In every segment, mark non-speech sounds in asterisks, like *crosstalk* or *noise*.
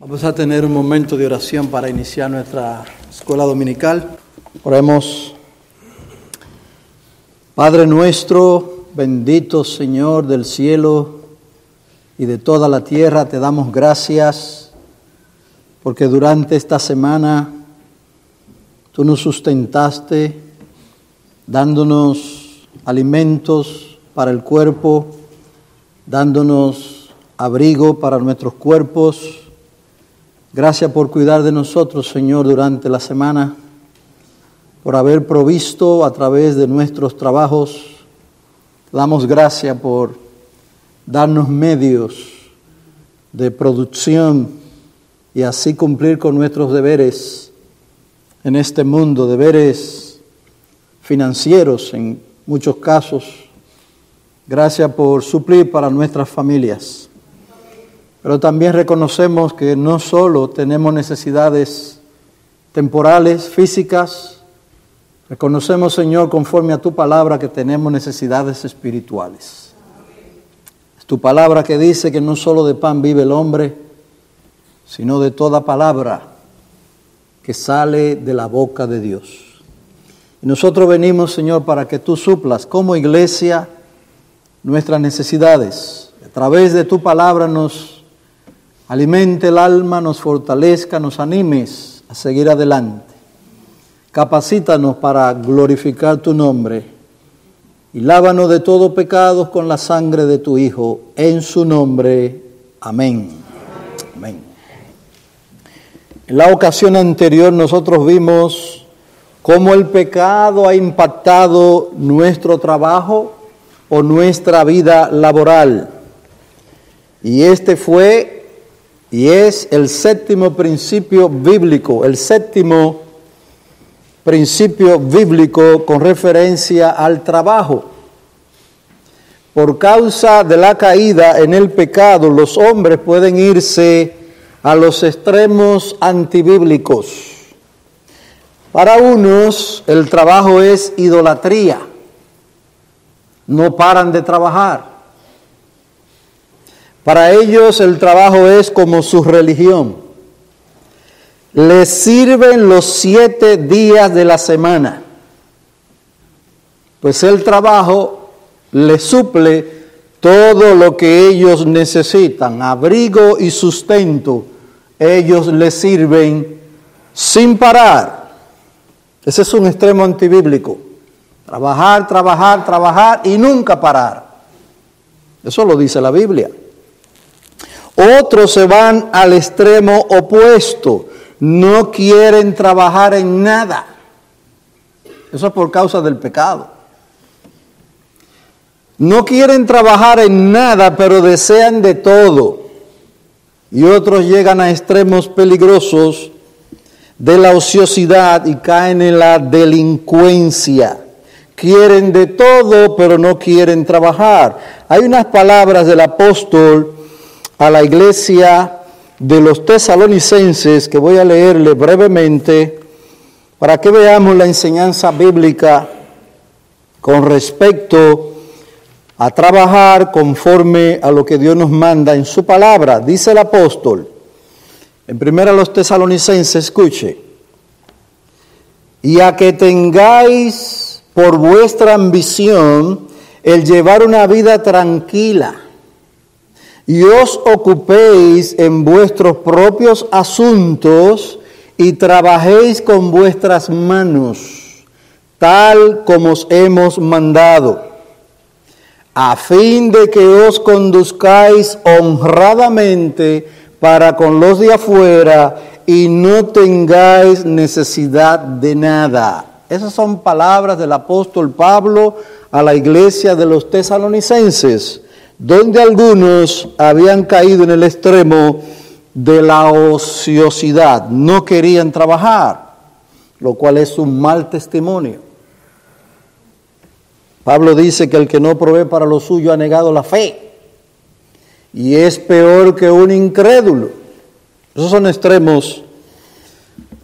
Vamos a tener un momento de oración para iniciar nuestra escuela dominical. Oremos. Padre nuestro, bendito Señor del cielo y de toda la tierra, te damos gracias porque durante esta semana tú nos sustentaste dándonos alimentos para el cuerpo, dándonos abrigo para nuestros cuerpos Gracias por cuidar de nosotros, Señor, durante la semana, por haber provisto a través de nuestros trabajos. Damos gracias por darnos medios de producción y así cumplir con nuestros deberes en este mundo, deberes financieros en muchos casos. Gracias por suplir para nuestras familias. Pero también reconocemos que no solo tenemos necesidades temporales, físicas, reconocemos, Señor, conforme a tu palabra, que tenemos necesidades espirituales. Es tu palabra que dice que no solo de pan vive el hombre, sino de toda palabra que sale de la boca de Dios. Y nosotros venimos, Señor, para que tú suplas como iglesia nuestras necesidades. A través de tu palabra nos alimente el alma, nos fortalezca, nos animes a seguir adelante. Capacítanos para glorificar tu nombre y lávanos de todo pecado con la sangre de tu Hijo. En su nombre. Amén. Amén. En la ocasión anterior nosotros vimos cómo el pecado ha impactado nuestro trabajo o nuestra vida laboral. Y este fue y es el séptimo principio bíblico, el séptimo principio bíblico con referencia al trabajo. Por causa de la caída en el pecado, los hombres pueden irse a los extremos antibíblicos. Para unos el trabajo es idolatría. No paran de trabajar. Para ellos el trabajo es como su religión. Les sirven los siete días de la semana, pues el trabajo les suple todo lo que ellos necesitan, abrigo y sustento. Ellos les sirven sin parar. Ese es un extremo antibíblico. Trabajar, trabajar, trabajar y nunca parar. Eso lo dice la Biblia. Otros se van al extremo opuesto, no quieren trabajar en nada. Eso es por causa del pecado. No quieren trabajar en nada, pero desean de todo. Y otros llegan a extremos peligrosos de la ociosidad y caen en la delincuencia. Quieren de todo, pero no quieren trabajar. Hay unas palabras del apóstol a la iglesia de los tesalonicenses que voy a leerle brevemente para que veamos la enseñanza bíblica con respecto a trabajar conforme a lo que Dios nos manda en su palabra. Dice el apóstol, en primera los tesalonicenses, escuche, y a que tengáis por vuestra ambición el llevar una vida tranquila y os ocupéis en vuestros propios asuntos y trabajéis con vuestras manos, tal como os hemos mandado, a fin de que os conduzcáis honradamente para con los de afuera y no tengáis necesidad de nada. Esas son palabras del apóstol Pablo a la iglesia de los tesalonicenses donde algunos habían caído en el extremo de la ociosidad, no querían trabajar, lo cual es un mal testimonio. Pablo dice que el que no provee para lo suyo ha negado la fe y es peor que un incrédulo. Esos son extremos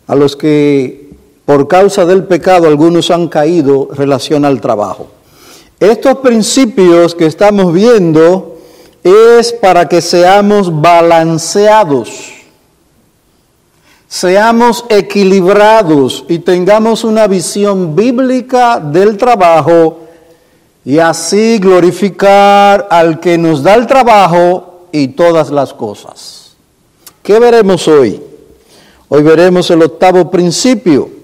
a los que por causa del pecado algunos han caído en relación al trabajo. Estos principios que estamos viendo es para que seamos balanceados. seamos equilibrados y tengamos una visión bíblica del trabajo y así glorificar al que nos da el trabajo y todas las cosas. ¿Qué veremos hoy? Hoy veremos el octavo principio.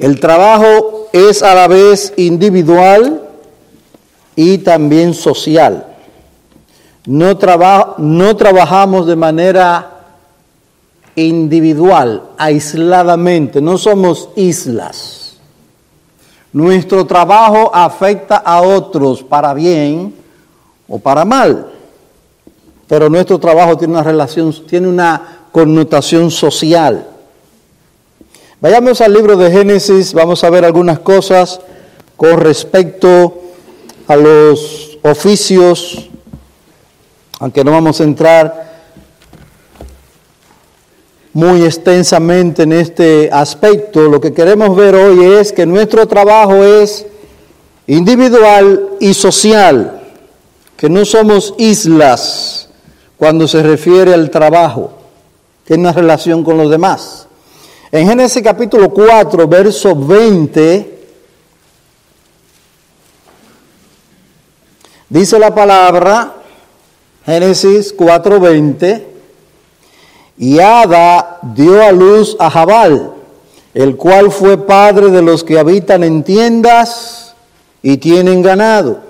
El trabajo es a la vez individual y también social. No, no trabajamos de manera individual, aisladamente, no somos islas. Nuestro trabajo afecta a otros para bien o para mal, pero nuestro trabajo tiene una relación, tiene una connotación social. Vayamos al libro de Génesis, vamos a ver algunas cosas con respecto a los oficios, aunque no vamos a entrar muy extensamente en este aspecto. Lo que queremos ver hoy es que nuestro trabajo es individual y social, que no somos islas cuando se refiere al trabajo, tiene una relación con los demás. En Génesis capítulo 4, verso 20, dice la palabra, Génesis 4, 20, y Ada dio a luz a Jabal, el cual fue padre de los que habitan en tiendas y tienen ganado.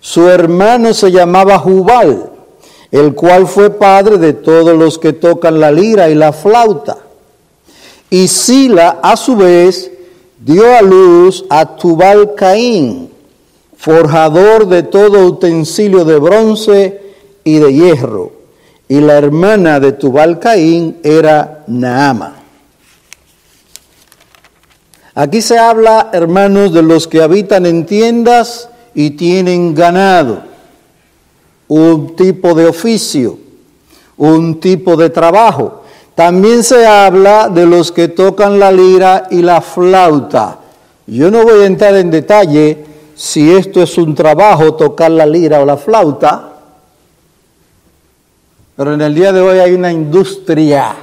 Su hermano se llamaba Jubal, el cual fue padre de todos los que tocan la lira y la flauta. Y Sila, a su vez, dio a luz a Tubal Caín, forjador de todo utensilio de bronce y de hierro y la hermana de Tubal Caín era Naama. Aquí se habla, hermanos, de los que habitan en tiendas y tienen ganado, un tipo de oficio, un tipo de trabajo. También se habla de los que tocan la lira y la flauta. Yo no voy a entrar en detalle si esto es un trabajo, tocar la lira o la flauta, pero en el día de hoy hay una industria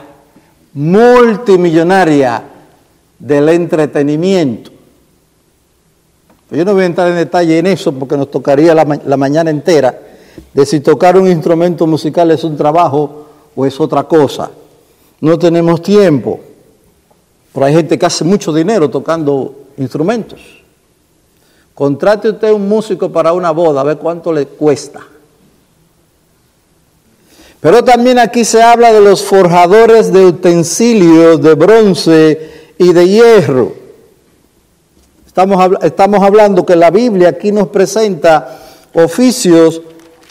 multimillonaria del entretenimiento. Yo no voy a entrar en detalle en eso porque nos tocaría la, mañana entera de si tocar un instrumento musical es un trabajo o es otra cosa. No tenemos tiempo. Pero hay gente que hace mucho dinero tocando instrumentos. Contrate usted un músico para una boda, a ver cuánto le cuesta. Pero también aquí se habla de los forjadores de utensilios de bronce y de hierro. Estamos, estamos hablando que la Biblia aquí nos presenta oficios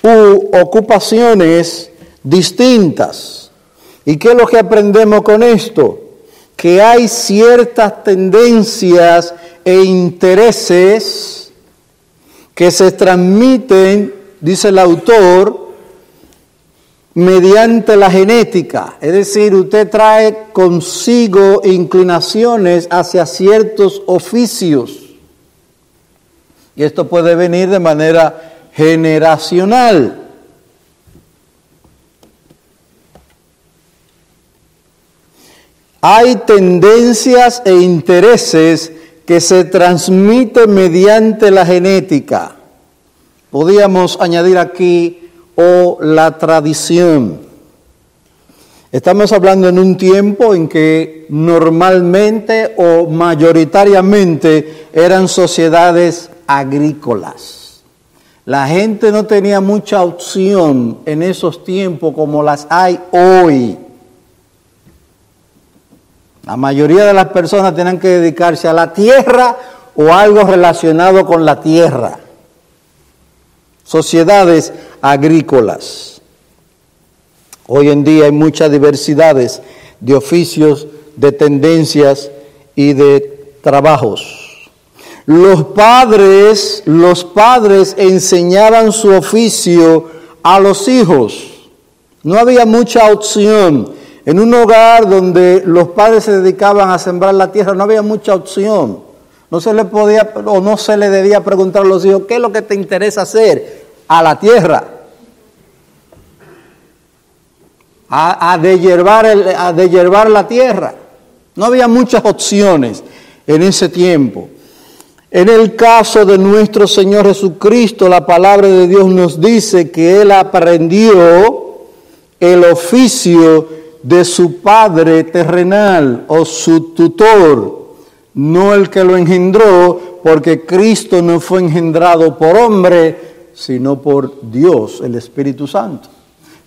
u ocupaciones distintas. ¿Y qué es lo que aprendemos con esto? Que hay ciertas tendencias e intereses que se transmiten, dice el autor, mediante la genética, es decir, usted trae consigo inclinaciones hacia ciertos oficios. Y esto puede venir de manera generacional. Hay tendencias e intereses que se transmiten mediante la genética. Podríamos añadir aquí o la tradición. Estamos hablando en un tiempo en que normalmente o mayoritariamente eran sociedades agrícolas. La gente no tenía mucha opción en esos tiempos como las hay hoy. La mayoría de las personas tenían que dedicarse a la tierra o algo relacionado con la tierra. Sociedades agrícolas. Hoy en día hay muchas diversidades de oficios, de tendencias y de trabajos. Los padres, los padres enseñaban su oficio a los hijos. No había mucha opción. En un hogar donde los padres se dedicaban a sembrar la tierra, no había mucha opción. No se le podía o no se le debía preguntar a los hijos, ¿qué es lo que te interesa hacer? a la tierra. a, a deshiervar la tierra. No había muchas opciones en ese tiempo. En el caso de nuestro Señor Jesucristo, la palabra de Dios nos dice que Él aprendió el oficio de su Padre terrenal o su tutor, no el que lo engendró, porque Cristo no fue engendrado por hombre, sino por Dios, el Espíritu Santo.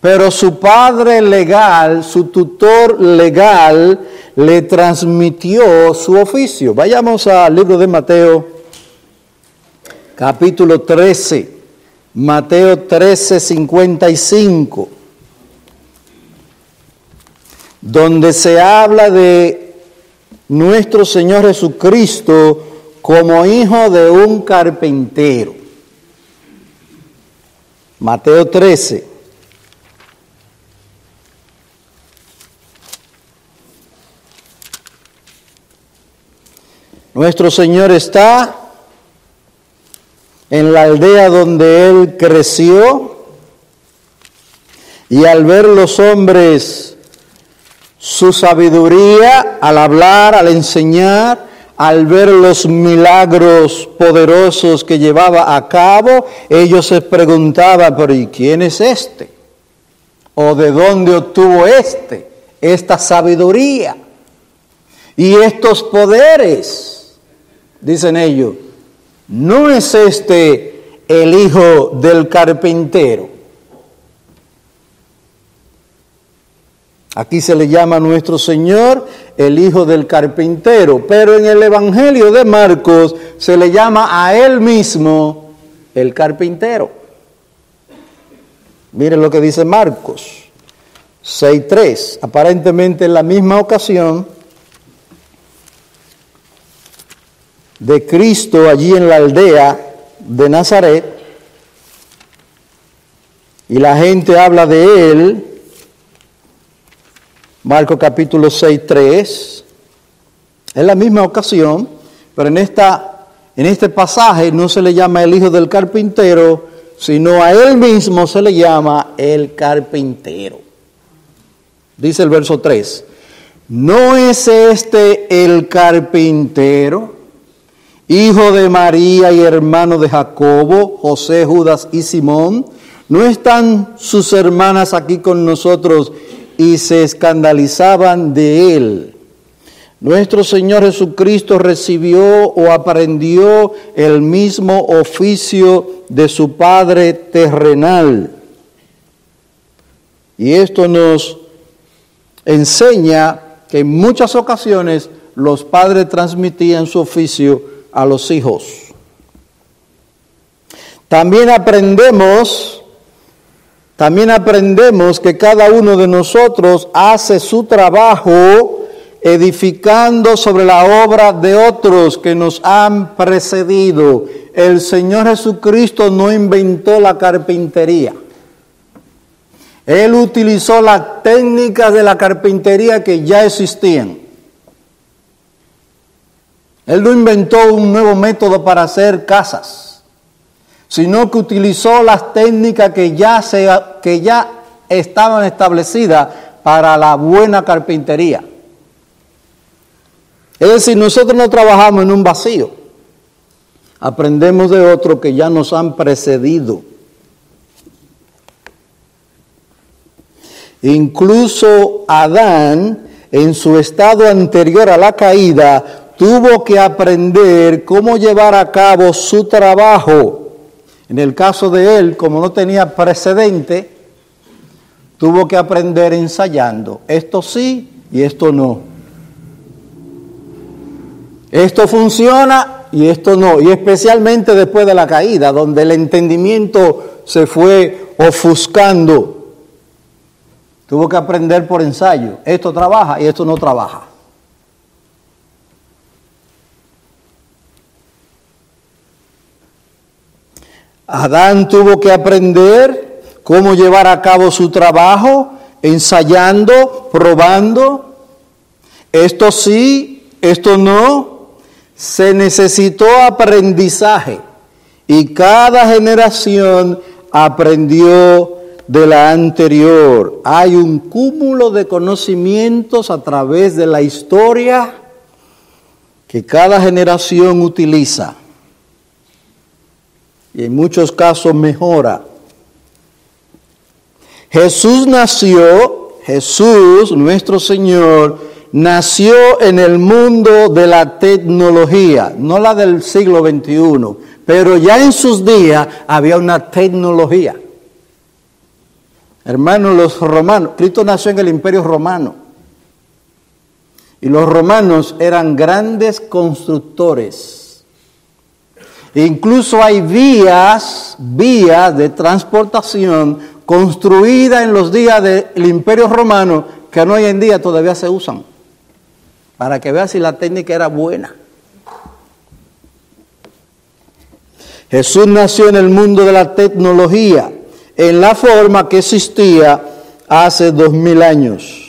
Pero su padre legal, su tutor legal, le transmitió su oficio. Vayamos al libro de Mateo, capítulo 13. Mateo 13, 55. Donde se habla de nuestro Señor Jesucristo como hijo de un carpintero. Mateo 13. Nuestro Señor está en la aldea donde Él creció y al ver los hombres su sabiduría, al hablar, al enseñar, al ver los milagros poderosos que llevaba a cabo, ellos se preguntaban, pero ¿y quién es este? ¿O de dónde obtuvo este esta sabiduría y estos poderes? dicen ellos, ¿no es este el hijo del carpintero? Aquí se le llama a nuestro Señor el hijo del carpintero, pero en el Evangelio de Marcos se le llama a él mismo el carpintero. Miren lo que dice Marcos 6.3, aparentemente en la misma ocasión de Cristo allí en la aldea de Nazaret y la gente habla de él, Marco capítulo 6, 3, es la misma ocasión, pero en, esta, en este pasaje no se le llama el hijo del carpintero, sino a él mismo se le llama el carpintero. Dice el verso 3, ¿no es este el carpintero? hijo de María y hermano de Jacobo, José, Judas y Simón, ¿no están sus hermanas aquí con nosotros y se escandalizaban de él? Nuestro Señor Jesucristo recibió o aprendió el mismo oficio de su Padre terrenal. Y esto nos enseña que en muchas ocasiones los padres transmitían su oficio a los hijos. También aprendemos, también aprendemos que cada uno de nosotros hace su trabajo edificando sobre la obra de otros que nos han precedido. El Señor Jesucristo no inventó la carpintería. Él utilizó las técnicas de la carpintería que ya existían. Él no inventó un nuevo método para hacer casas, sino que utilizó las técnicas que ya, se, que ya estaban establecidas para la buena carpintería. Es decir, nosotros no trabajamos en un vacío, aprendemos de otros que ya nos han precedido. Incluso Adán, en su estado anterior a la caída, tuvo que aprender cómo llevar a cabo su trabajo. En el caso de él, como no tenía precedente, tuvo que aprender ensayando. Esto sí y esto no. Esto funciona y esto no. Y especialmente después de la caída, donde el entendimiento se fue ofuscando. Tuvo que aprender por ensayo. Esto trabaja y esto no trabaja. Adán tuvo que aprender cómo llevar a cabo su trabajo, ensayando, probando. Esto sí, esto no. Se necesitó aprendizaje y cada generación aprendió de la anterior. Hay un cúmulo de conocimientos a través de la historia que cada generación utiliza y en muchos casos mejora. Jesús nació, Jesús, nuestro Señor, nació en el mundo de la tecnología, no la del siglo XXI, pero ya en sus días había una tecnología. Hermanos, los romanos, Cristo nació en el imperio romano. Y los romanos eran grandes constructores. Incluso hay vías, vías de transportación construidas en los días del imperio romano que hoy en día todavía se usan. Para que veas si la técnica era buena. Jesús nació en el mundo de la tecnología en la forma que existía hace dos mil años.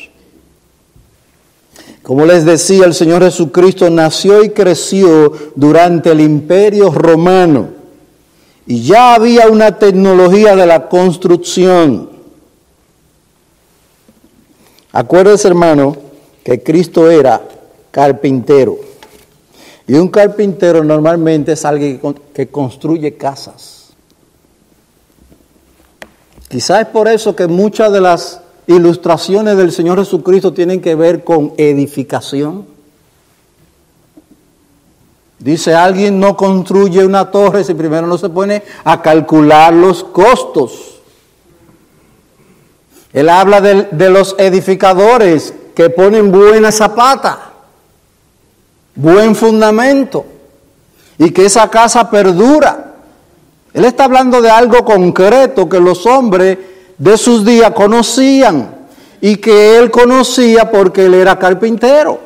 Como les decía, el Señor Jesucristo nació y creció durante el imperio romano y ya había una tecnología de la construcción. Acuérdense, hermano, que Cristo era carpintero. Y un carpintero normalmente es alguien que construye casas. Quizás es por eso que muchas de las ilustraciones del Señor Jesucristo tienen que ver con edificación. Dice, alguien no construye una torre si primero no se pone a calcular los costos. Él habla de, de los edificadores que ponen buena zapata, buen fundamento, y que esa casa perdura. Él está hablando de algo concreto que los hombres de sus días conocían y que él conocía porque él era carpintero.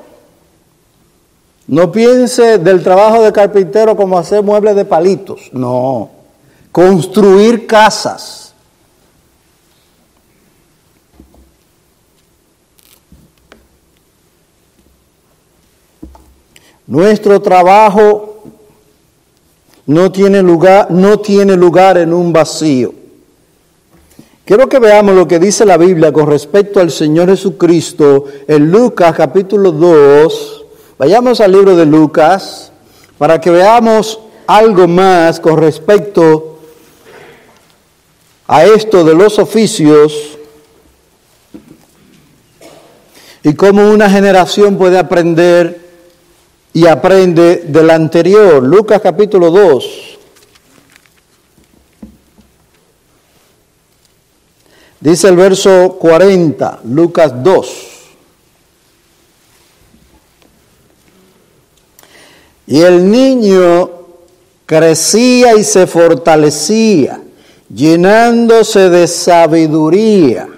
No piense del trabajo de carpintero como hacer muebles de palitos, no, construir casas. Nuestro trabajo no tiene lugar, no tiene lugar en un vacío. Quiero que veamos lo que dice la Biblia con respecto al Señor Jesucristo en Lucas capítulo 2. Vayamos al libro de Lucas para que veamos algo más con respecto a esto de los oficios y cómo una generación puede aprender y aprende del anterior. Lucas capítulo 2. Dice el verso 40, Lucas 2. Y el niño crecía y se fortalecía, llenándose de sabiduría,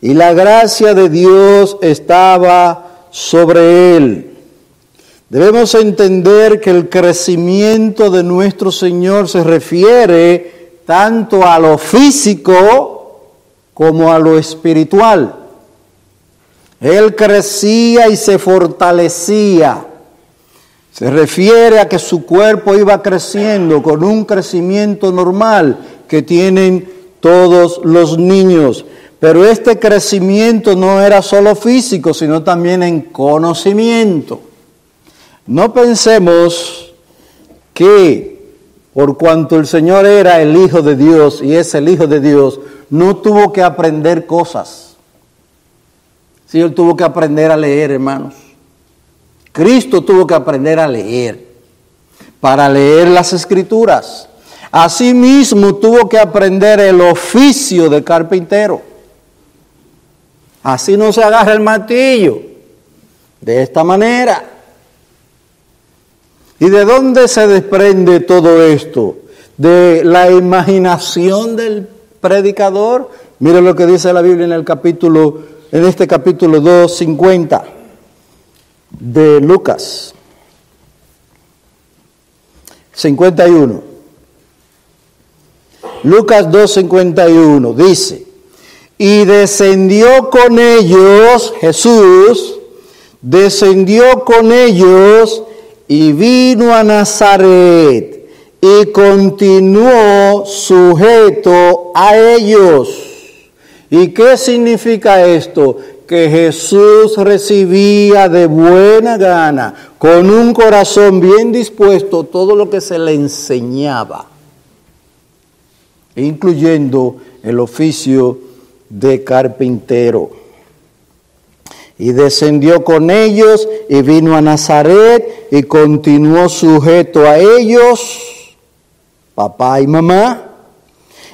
y la gracia de Dios estaba sobre él. Debemos entender que el crecimiento de nuestro Señor se refiere tanto a lo físico como a lo espiritual. Él crecía y se fortalecía. Se refiere a que su cuerpo iba creciendo con un crecimiento normal que tienen todos los niños. Pero este crecimiento no era solo físico, sino también en conocimiento. No pensemos que por cuanto el Señor era el Hijo de Dios y es el Hijo de Dios, no tuvo que aprender cosas. Sí, él tuvo que aprender a leer, hermanos. Cristo tuvo que aprender a leer para leer las escrituras. Asimismo tuvo que aprender el oficio de carpintero. Así no se agarra el martillo. De esta manera. ¿Y de dónde se desprende todo esto? De la imaginación del predicador. Mire lo que dice la Biblia en el capítulo, en este capítulo 2.50 de Lucas. 51. Lucas 2.51 dice, y descendió con ellos, Jesús, descendió con ellos y vino a Nazaret y continuó sujeto a ellos. ¿Y qué significa esto? Que Jesús recibía de buena gana, con un corazón bien dispuesto, todo lo que se le enseñaba, incluyendo el oficio de carpintero. Y descendió con ellos y vino a Nazaret y continuó sujeto a ellos, papá y mamá,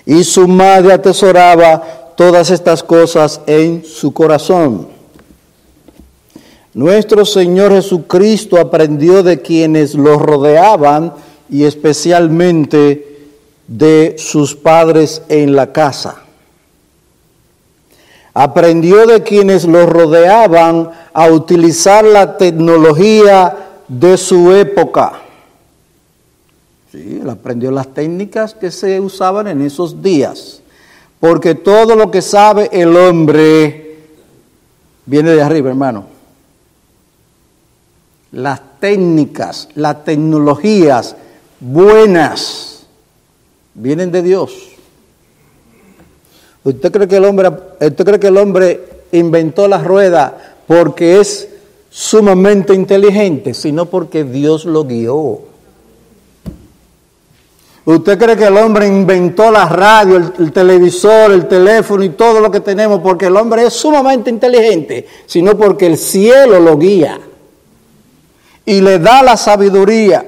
y su madre atesoraba todas estas cosas en su corazón. Nuestro Señor Jesucristo aprendió de quienes lo rodeaban y especialmente de sus padres en la casa. Aprendió de quienes lo rodeaban a utilizar la tecnología de su época. Sí, él aprendió las técnicas que se usaban en esos días. Porque todo lo que sabe el hombre viene de arriba, hermano. Las técnicas, las tecnologías buenas vienen de Dios. ¿Usted cree que el hombre, usted cree que el hombre inventó la rueda porque es sumamente inteligente, sino porque Dios lo guió? ¿Usted cree que el hombre inventó la radio, el, televisor, el teléfono y todo lo que tenemos porque el hombre es sumamente inteligente, sino porque el cielo lo guía y le da la sabiduría?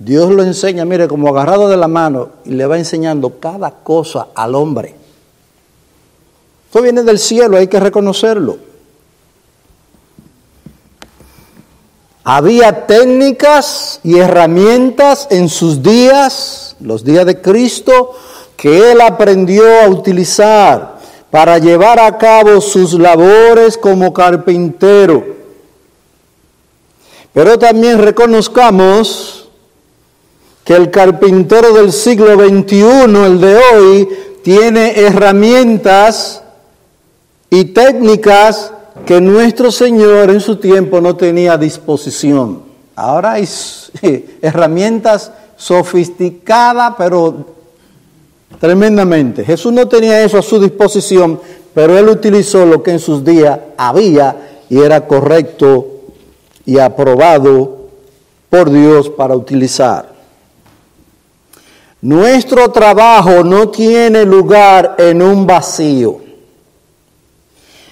Dios lo enseña, mire, como agarrado de la mano y le va enseñando cada cosa al hombre. Esto viene del cielo, hay que reconocerlo. Había técnicas y herramientas en sus días, los días de Cristo, que él aprendió a utilizar para llevar a cabo sus labores como carpintero. Pero también reconozcamos que el carpintero del siglo XXI, el de hoy, tiene herramientas y técnicas que nuestro Señor en su tiempo no tenía a disposición. Ahora hay *laughs* herramientas sofisticadas, pero tremendamente. Jesús no tenía eso a su disposición, pero él utilizó lo que en sus días había y era correcto y aprobado por Dios para utilizar. Nuestro trabajo no tiene lugar en un vacío.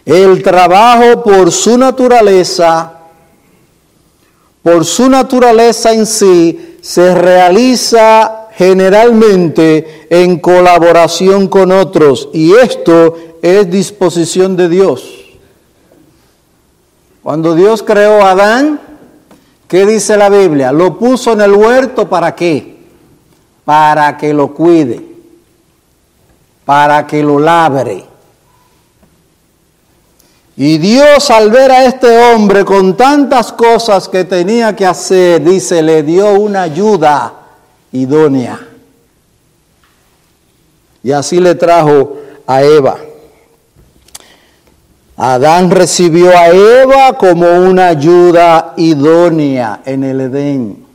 El trabajo por su naturaleza, por su naturaleza en sí, se realiza generalmente en colaboración con otros y esto es disposición de Dios. Cuando Dios creó a Adán, ¿qué dice la Biblia? Lo puso en el huerto para qué? Para que lo cuide, para que lo labre. Y Dios al ver a este hombre con tantas cosas que tenía que hacer, dice, le dio una ayuda idónea. Y así le trajo a Eva. Adán recibió a Eva como una ayuda idónea en el Edén.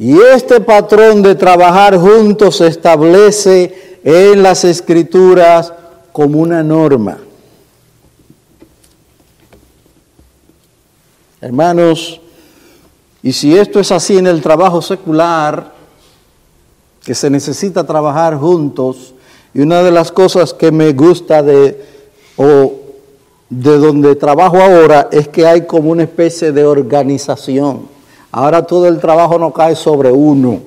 Y este patrón de trabajar juntos se establece en las escrituras como una norma. Hermanos, y si esto es así en el trabajo secular, que se necesita trabajar juntos, y una de las cosas que me gusta de, o de donde trabajo ahora, es que hay como una especie de organización. Ahora todo el trabajo no cae sobre uno,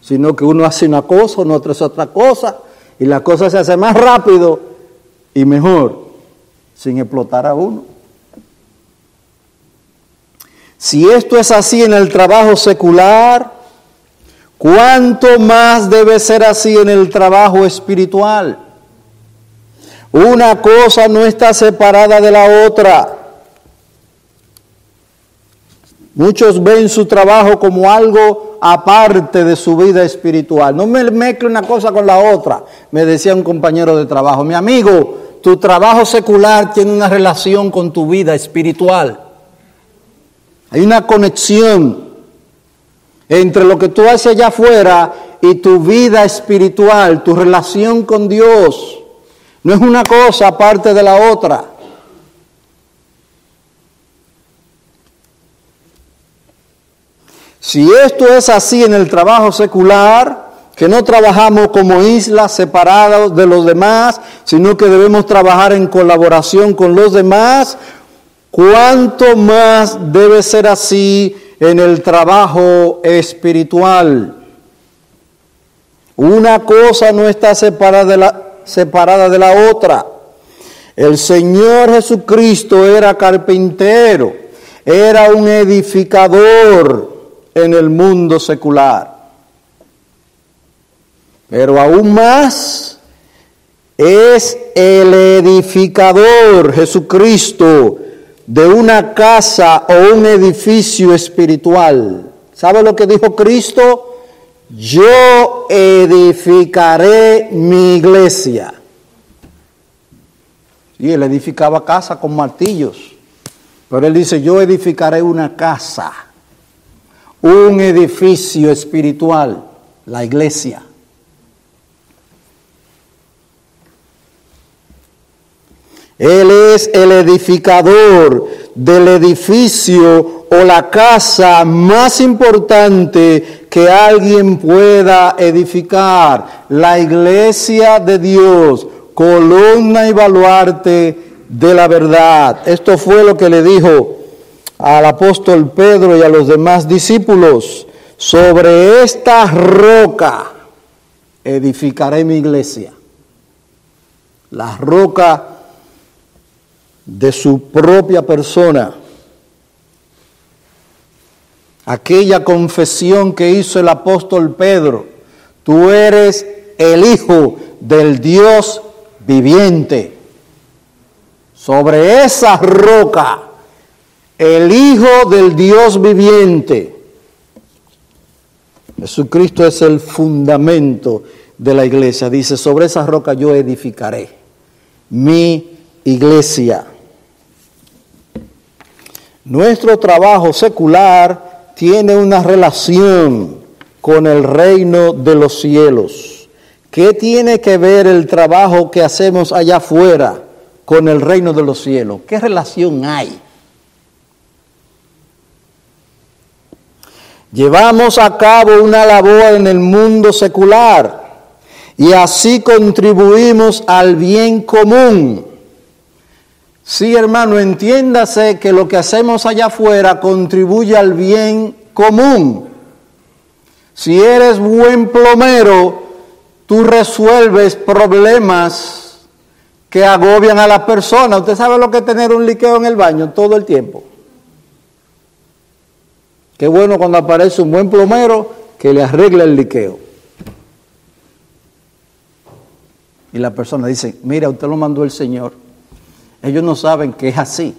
sino que uno hace una cosa, uno hace otra cosa, y la cosa se hace más rápido y mejor, sin explotar a uno. Si esto es así en el trabajo secular, ¿cuánto más debe ser así en el trabajo espiritual? Una cosa no está separada de la otra. Muchos ven su trabajo como algo aparte de su vida espiritual. No me mezcle una cosa con la otra, me decía un compañero de trabajo. Mi amigo, tu trabajo secular tiene una relación con tu vida espiritual. Hay una conexión entre lo que tú haces allá afuera y tu vida espiritual, tu relación con Dios. No es una cosa aparte de la otra. Si esto es así en el trabajo secular, que no trabajamos como islas separadas de los demás, sino que debemos trabajar en colaboración con los demás, ¿cuánto más debe ser así en el trabajo espiritual? Una cosa no está separada de la, separada de la otra. El Señor Jesucristo era carpintero, era un edificador en el mundo secular. Pero aún más es el edificador Jesucristo de una casa o un edificio espiritual. ¿Sabe lo que dijo Cristo? Yo edificaré mi iglesia. Y él edificaba casa con martillos. Pero él dice, yo edificaré una casa, un edificio espiritual, la iglesia. Él es el edificador del edificio o la casa más importante que alguien pueda edificar. La iglesia de Dios, columna y baluarte de la verdad. Esto fue lo que le dijo al apóstol Pedro y a los demás discípulos. Sobre esta roca edificaré mi iglesia. La roca de su propia persona. Aquella confesión que hizo el apóstol Pedro, tú eres el Hijo del Dios viviente. Sobre esa roca, el Hijo del Dios viviente. Jesucristo es el fundamento de la iglesia. Dice, sobre esa roca yo edificaré mi iglesia. Nuestro trabajo secular tiene una relación con el reino de los cielos. ¿Qué tiene que ver el trabajo que hacemos allá afuera con el reino de los cielos? ¿Qué relación hay? Llevamos a cabo una labor en el mundo secular y así contribuimos al bien común Sí, hermano, entiéndase que lo que hacemos allá afuera contribuye al bien común. Si eres buen plomero, tú resuelves problemas que agobian a la persona. Usted sabe lo que es tener un liqueo en el baño todo el tiempo. Qué bueno cuando aparece un buen plomero que le arregle el liqueo. Y la persona dice, mira, usted lo mandó el Señor. Ellos no saben que es así.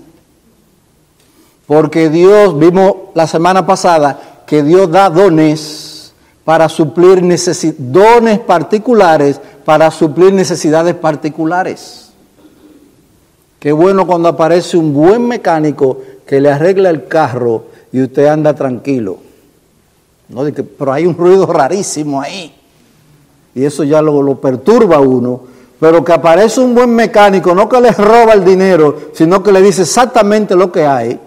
Porque Dios, vimos la semana pasada, que Dios da dones para suplir necesidades, dones particulares para suplir necesidades particulares. Qué bueno cuando aparece un buen mecánico que le arregla el carro y usted anda tranquilo. ¿No? Pero hay un ruido rarísimo ahí. Y eso ya lo, lo perturba a uno pero que aparece un buen mecánico, no que le roba el dinero, sino que le dice exactamente lo que hay,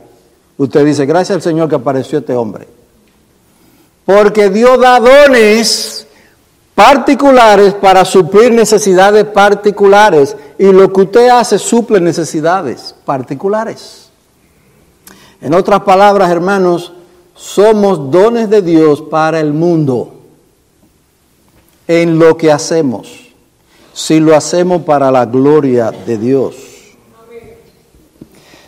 usted dice, gracias al Señor que apareció este hombre. Porque Dios da dones particulares para suplir necesidades particulares y lo que usted hace suple necesidades particulares. En otras palabras, hermanos, somos dones de Dios para el mundo en lo que hacemos si lo hacemos para la gloria de Dios.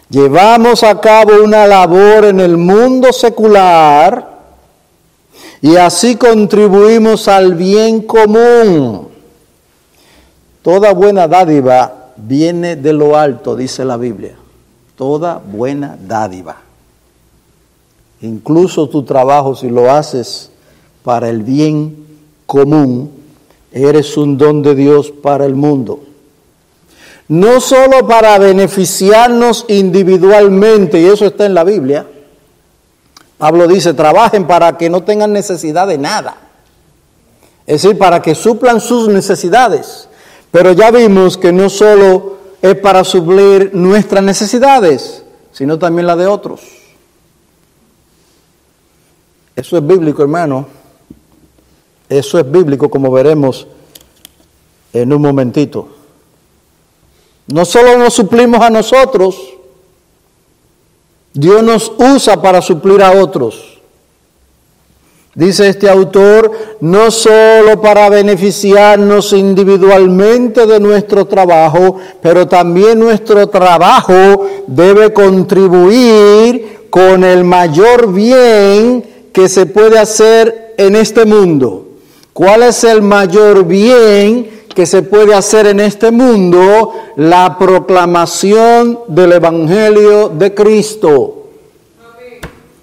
Llevamos a cabo una labor en el mundo secular y así contribuimos al bien común. Toda buena dádiva viene de lo alto, dice la Biblia. Toda buena dádiva. Incluso tu trabajo, si lo haces para el bien común, Eres un don de Dios para el mundo. No solo para beneficiarnos individualmente, y eso está en la Biblia. Pablo dice, trabajen para que no tengan necesidad de nada. Es decir, para que suplan sus necesidades. Pero ya vimos que no solo es para suplir nuestras necesidades, sino también la de otros. Eso es bíblico, hermano. Eso es bíblico, como veremos en un momentito. No solo nos suplimos a nosotros, Dios nos usa para suplir a otros. Dice este autor, no solo para beneficiarnos individualmente de nuestro trabajo, pero también nuestro trabajo debe contribuir con el mayor bien que se puede hacer en este mundo. ¿Cuál es el mayor bien que se puede hacer en este mundo? La proclamación del Evangelio de Cristo.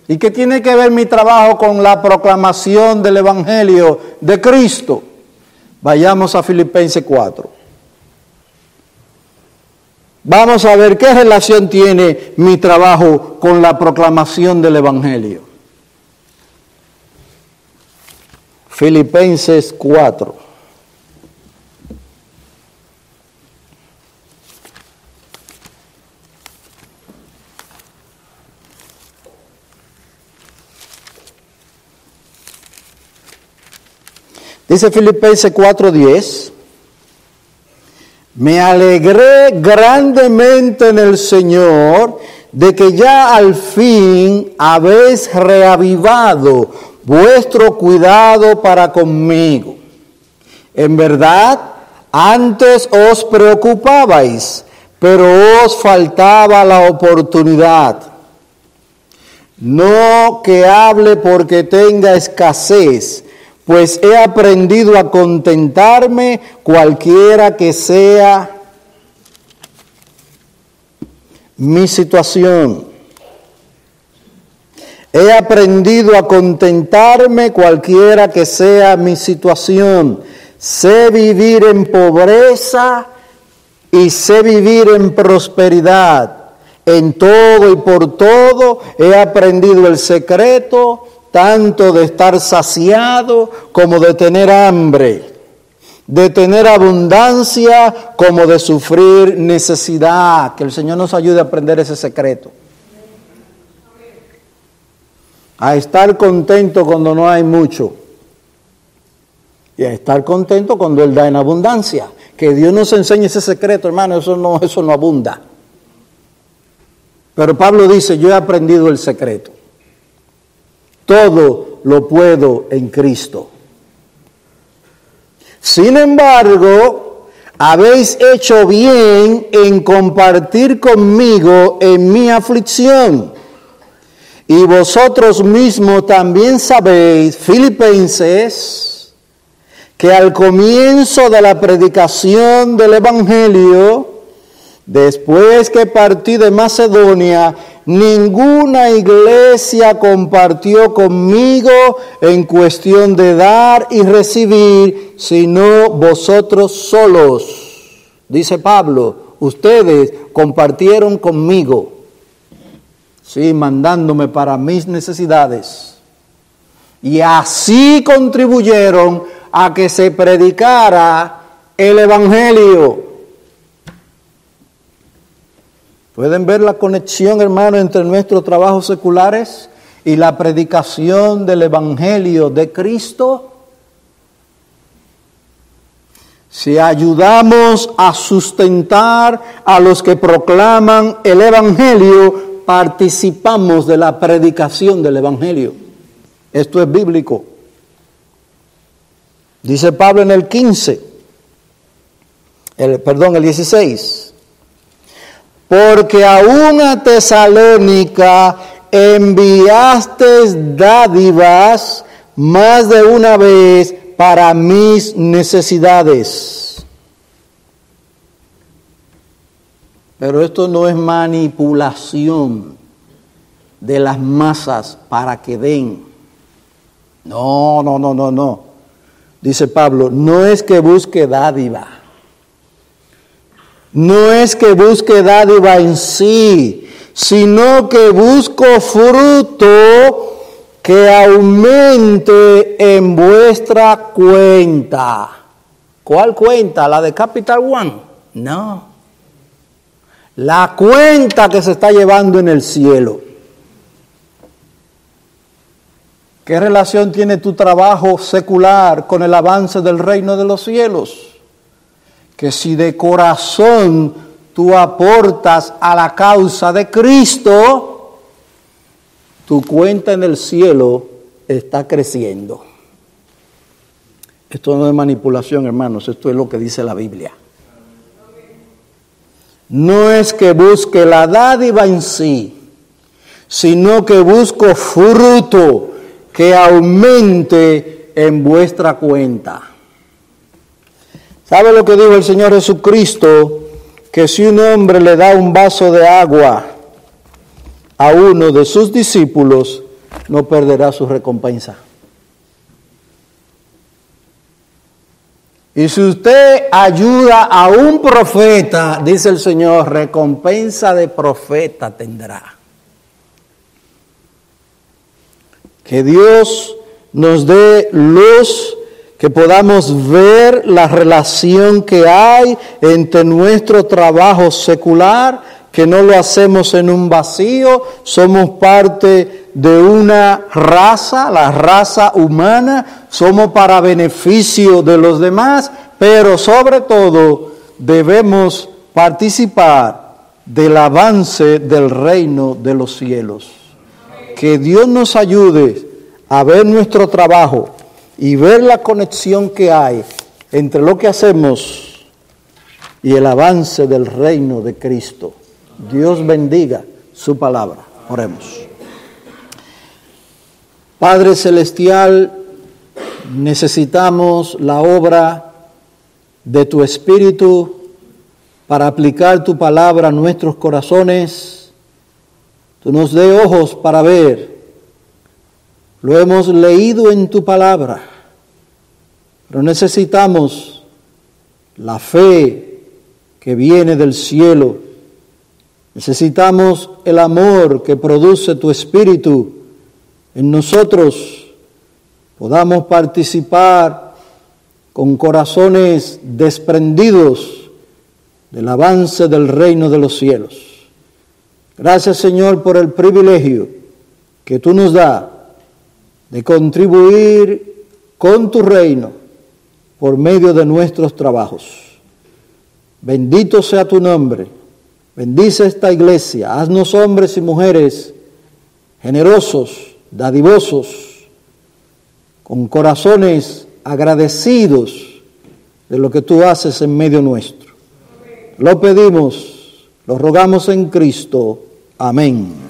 ¿Y qué tiene que ver mi trabajo con la proclamación del Evangelio de Cristo? Vayamos a Filipenses 4. Vamos a ver qué relación tiene mi trabajo con la proclamación del Evangelio. Filipenses 4. Dice Filipenses 4:10, me alegré grandemente en el Señor de que ya al fin habéis reavivado vuestro cuidado para conmigo. En verdad, antes os preocupabais, pero os faltaba la oportunidad. No que hable porque tenga escasez pues he aprendido a contentarme cualquiera que sea mi situación. He aprendido a contentarme cualquiera que sea mi situación. Sé vivir en pobreza y sé vivir en prosperidad. En todo y por todo he aprendido el secreto tanto de estar saciado como de tener hambre, de tener abundancia como de sufrir necesidad. Que el Señor nos ayude a aprender ese secreto. A estar contento cuando no hay mucho. Y a estar contento cuando Él da en abundancia. Que Dios nos enseñe ese secreto, hermano, eso no, eso no abunda. Pero Pablo dice, yo he aprendido el secreto. Todo lo puedo en Cristo. Sin embargo, habéis hecho bien en compartir conmigo en mi aflicción. Y vosotros mismos también sabéis, filipenses, que al comienzo de la predicación del Evangelio, después que partí de Macedonia, Ninguna iglesia compartió conmigo en cuestión de dar y recibir, sino vosotros solos. Dice Pablo, ustedes compartieron conmigo, sí, mandándome para mis necesidades. Y así contribuyeron a que se predicara el Evangelio. ¿Pueden ver la conexión, hermano, entre nuestros trabajos seculares y la predicación del Evangelio de Cristo? Si ayudamos a sustentar a los que proclaman el Evangelio, participamos de la predicación del Evangelio. Esto es bíblico. Dice Pablo en el 15, el, perdón, el 16 porque a una Tesalónica enviaste dádivas más de una vez para mis necesidades. Pero esto no es manipulación de las masas para que den. No, no, no, no, no. Dice Pablo, no es que busque dádiva no es que busque dádiva en sí, sino que busco fruto que aumente en vuestra cuenta. ¿Cuál cuenta? ¿La de Capital One? No. La cuenta que se está llevando en el cielo. ¿Qué relación tiene tu trabajo secular con el avance del reino de los cielos? Que si de corazón tú aportas a la causa de Cristo, tu cuenta en el cielo está creciendo. Esto no es manipulación, hermanos, esto es lo que dice la Biblia. No es que busque la dádiva en sí, sino que busco fruto que aumente en vuestra cuenta. ¿Sabe lo que dijo el Señor Jesucristo? Que si un hombre le da un vaso de agua a uno de sus discípulos, no perderá su recompensa. Y si usted ayuda a un profeta, dice el Señor, recompensa de profeta tendrá. Que Dios nos dé luz, que podamos ver la relación que hay entre nuestro trabajo secular que no lo hacemos en un vacío, somos parte de una raza, la raza humana, somos para beneficio de los demás, pero sobre todo debemos participar del avance del reino de los cielos. Que Dios nos ayude a ver nuestro trabajo y ver la conexión que hay entre lo que hacemos y el avance del reino de Cristo. Dios bendiga su palabra. Oremos. Padre Celestial, necesitamos la obra de tu Espíritu para aplicar tu palabra a nuestros corazones. Tú nos dé ojos para ver. Lo hemos leído en tu palabra, pero necesitamos la fe que viene del cielo Necesitamos el amor que produce tu espíritu en nosotros. Podamos participar con corazones desprendidos del avance del reino de los cielos. Gracias Señor por el privilegio que tú nos das de contribuir con tu reino por medio de nuestros trabajos. Bendito sea tu nombre Bendice esta iglesia, haznos hombres y mujeres generosos, dadivosos, con corazones agradecidos de lo que tú haces en medio nuestro. Lo pedimos, lo rogamos en Cristo. Amén.